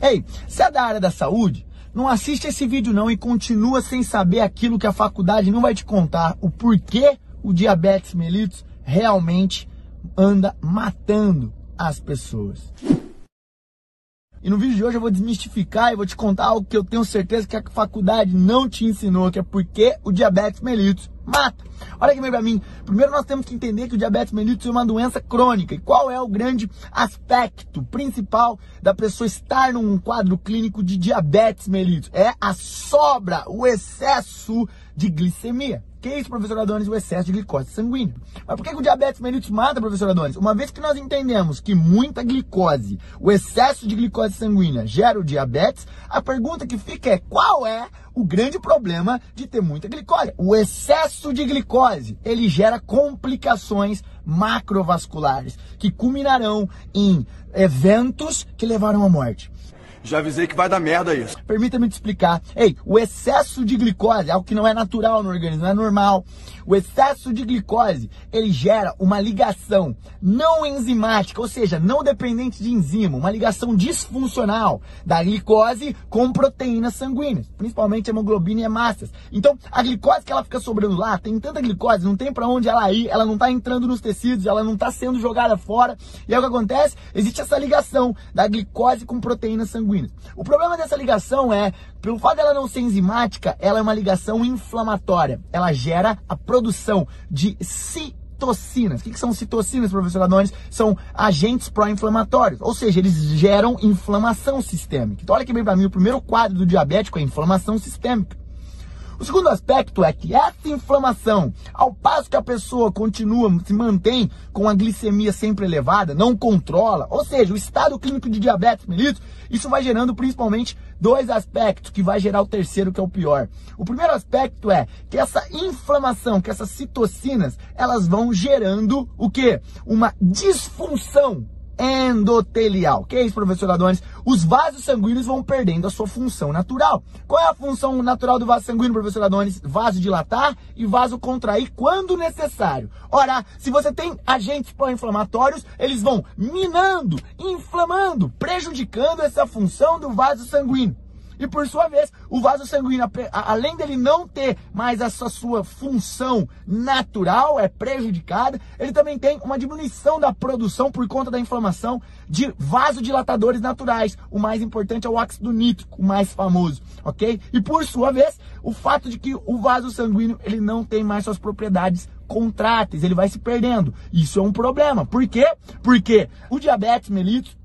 Ei, se é da área da saúde, não assiste esse vídeo não e continua sem saber aquilo que a faculdade não vai te contar, o porquê o diabetes mellitus realmente anda matando as pessoas. E no vídeo de hoje eu vou desmistificar e vou te contar algo que eu tenho certeza que a faculdade não te ensinou, que é porque o diabetes mellitus mata. Olha aqui para mim. Primeiro nós temos que entender que o diabetes mellitus é uma doença crônica. E qual é o grande aspecto principal da pessoa estar num quadro clínico de diabetes mellitus? É a sobra, o excesso de glicemia. Que é isso, professor Adonis? O excesso de glicose sanguínea. Mas por que, o diabetes mellitus mata, professor Adonis? Uma vez que nós entendemos que muita glicose, o excesso de glicose sanguínea gera o diabetes, a pergunta que fica é qual é o grande problema de ter muita glicose? O excesso de glicose, ele gera complicações macrovasculares que culminarão em eventos que levaram à morte. Já avisei que vai dar merda isso. Permita-me te explicar. Ei, o excesso de glicose é algo que não é natural no organismo, não é normal. O excesso de glicose, ele gera uma ligação não enzimática, ou seja, não dependente de enzima, uma ligação disfuncional da glicose com proteínas sanguíneas, principalmente hemoglobina e hemácias. Então, a glicose que ela fica sobrando lá, tem tanta glicose, não tem para onde ela ir, ela não está entrando nos tecidos, ela não está sendo jogada fora. E aí o que acontece? Existe essa ligação da glicose com proteínas sanguíneas O problema dessa ligação é, pelo fato dela não ser enzimática, ela é uma ligação inflamatória. Ela gera a produção de citocinas. O que, que são citocinas, professor Adonis? São agentes pró-inflamatórios, ou seja, eles geram inflamação sistêmica. Então, olha que bem para mim, o primeiro quadro do diabético é inflamação sistêmica. O segundo aspecto é que essa inflamação, ao passo que a pessoa continua, se mantém com a glicemia sempre elevada, não controla, ou seja, o estado clínico de diabetes mellitus, isso vai gerando principalmente dois aspectos que vai gerar o terceiro que é o pior. O primeiro aspecto é que essa inflamação, que essas citocinas, elas vão gerando o que? Uma disfunção endotelial. Que é isso, professor Adonis? Os vasos sanguíneos vão perdendo a sua função natural. Qual é a função natural do vaso sanguíneo, professor Adonis? Vasodilatar e vasocontrair quando necessário. Ora, se você tem agentes pró-inflamatórios, eles vão minando, inflamando, prejudicando essa função do vaso sanguíneo. E por sua vez, o vaso sanguíneo, além dele não ter mais essa sua função natural, é prejudicada, ele também tem uma diminuição da produção por conta da inflamação de vasodilatadores naturais. O mais importante é o óxido nítrico, o mais famoso, ok? E por sua vez, o fato de que o vaso sanguíneo ele não tem mais suas propriedades contráteis, ele vai se perdendo. Isso é um problema. Por quê? Porque o diabetes mellitus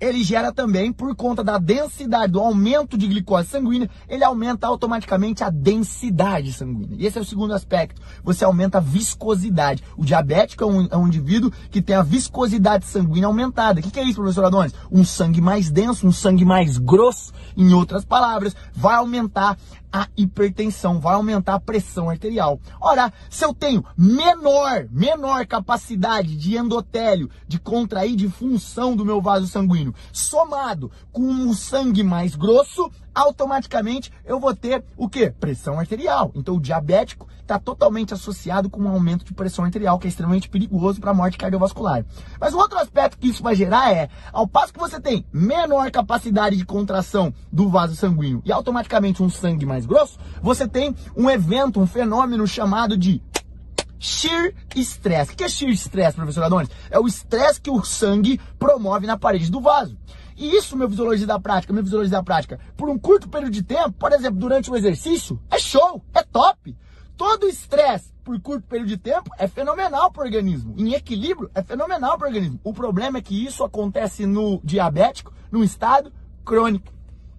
ele gera também, por conta da densidade, do aumento de glicose sanguínea, ele aumenta automaticamente a densidade sanguínea. E esse é o segundo aspecto. Você aumenta a viscosidade. O diabético é um, é um indivíduo que tem a viscosidade sanguínea aumentada. O que, que é isso, professor Adonis? Um sangue mais denso, um sangue mais grosso. Em outras palavras, vai aumentar a hipertensão, vai aumentar a pressão arterial. Ora, se eu tenho menor, menor capacidade de endotélio, de contrair, de função do meu vaso sanguíneo, somado com um sangue mais grosso, automaticamente eu vou ter o que? Pressão arterial. Então o diabético está totalmente associado com um aumento de pressão arterial, que é extremamente perigoso para a morte cardiovascular. Mas um outro aspecto que isso vai gerar é, ao passo que você tem menor capacidade de contração do vaso sanguíneo e automaticamente um sangue mais grosso, você tem um evento, um fenômeno chamado de shear stress. O que é shear stress, professor Adonis? É o estresse que o sangue promove na parede do vaso. E isso, meu fisiologista da prática, meu fisiologista da prática, por um curto período de tempo, por exemplo, durante um exercício, é show, é top. Todo estresse por curto período de tempo é fenomenal para o organismo. Em equilíbrio, é fenomenal para o organismo. O problema é que isso acontece no diabético, num estado crônico.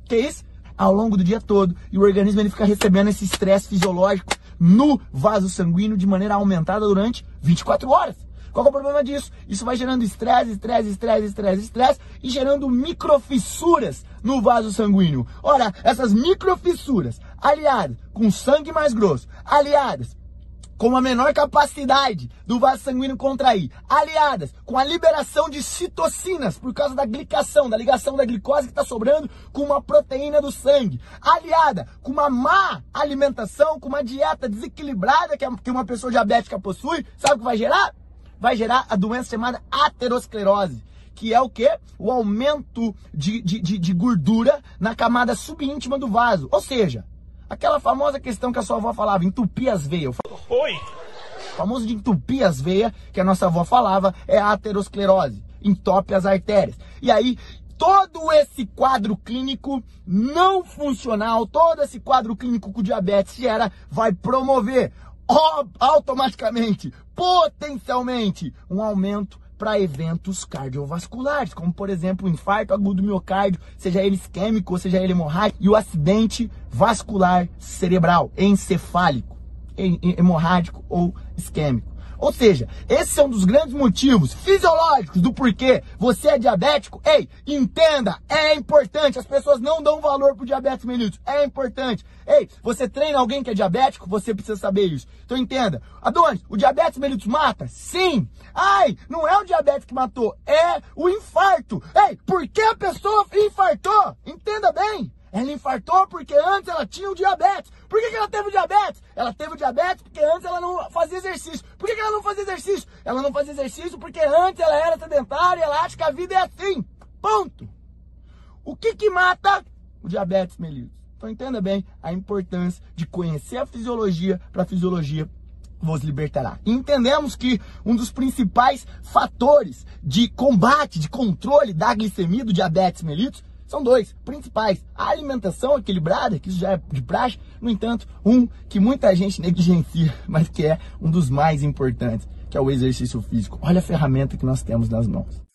Que é isso? Ao longo do dia todo. E o organismo ele fica recebendo esse estresse fisiológico no vaso sanguíneo de maneira aumentada durante 24 horas. Qual é o problema disso? Isso vai gerando estresse, estresse, estresse, estresse, estresse e gerando microfissuras no vaso sanguíneo. Ora, essas microfissuras, aliadas com sangue mais grosso, aliadas com uma menor capacidade do vaso sanguíneo contrair, aliadas com a liberação de citocinas por causa da glicação, da ligação da glicose que está sobrando com uma proteína do sangue, aliada com uma má alimentação, com uma dieta desequilibrada que uma pessoa diabética possui, sabe o que vai gerar? vai gerar a doença chamada aterosclerose, que é o que? O aumento de, de, de, de gordura na camada subíntima do vaso. Ou seja, aquela famosa questão que a sua avó falava, entupir as veias. Oi! O famoso de entupir as veias, que a nossa avó falava, é a aterosclerose. Entope as artérias. E aí, todo esse quadro clínico não funcional, todo esse quadro clínico com diabetes gera, vai promover automaticamente, potencialmente, um aumento para eventos cardiovasculares, como por exemplo o infarto agudo do miocárdio, seja ele isquêmico seja ele hemorrágico, e o acidente vascular cerebral, encefálico, hemorrágico ou isquêmico. Ou seja, esse é um dos grandes motivos fisiológicos do porquê você é diabético. Ei, entenda, é importante. As pessoas não dão valor pro diabetes mellitus. É importante. Ei, você treina alguém que é diabético, você precisa saber isso. Então entenda. Adonis, o diabetes mellitus mata? Sim. Ai, não é o diabetes que matou, é o infarto. Ei, por que a pessoa infartou? Entenda bem. Ela infartou porque antes ela tinha o diabetes. Por que, que ela teve o diabetes? Ela teve o diabetes porque antes ela não fazia exercício. Por que, que ela não fazia exercício? Ela não fazia exercício porque antes ela era sedentária e ela acha que a vida é assim. Ponto. O que que mata o diabetes mellitus? Então entenda bem a importância de conhecer a fisiologia para a fisiologia vos libertará. Entendemos que um dos principais fatores de combate, de controle da glicemia do diabetes mellitus são dois principais. A alimentação equilibrada, que isso já é de praxe, no entanto, um que muita gente negligencia, mas que é um dos mais importantes, que é o exercício físico. Olha a ferramenta que nós temos nas mãos.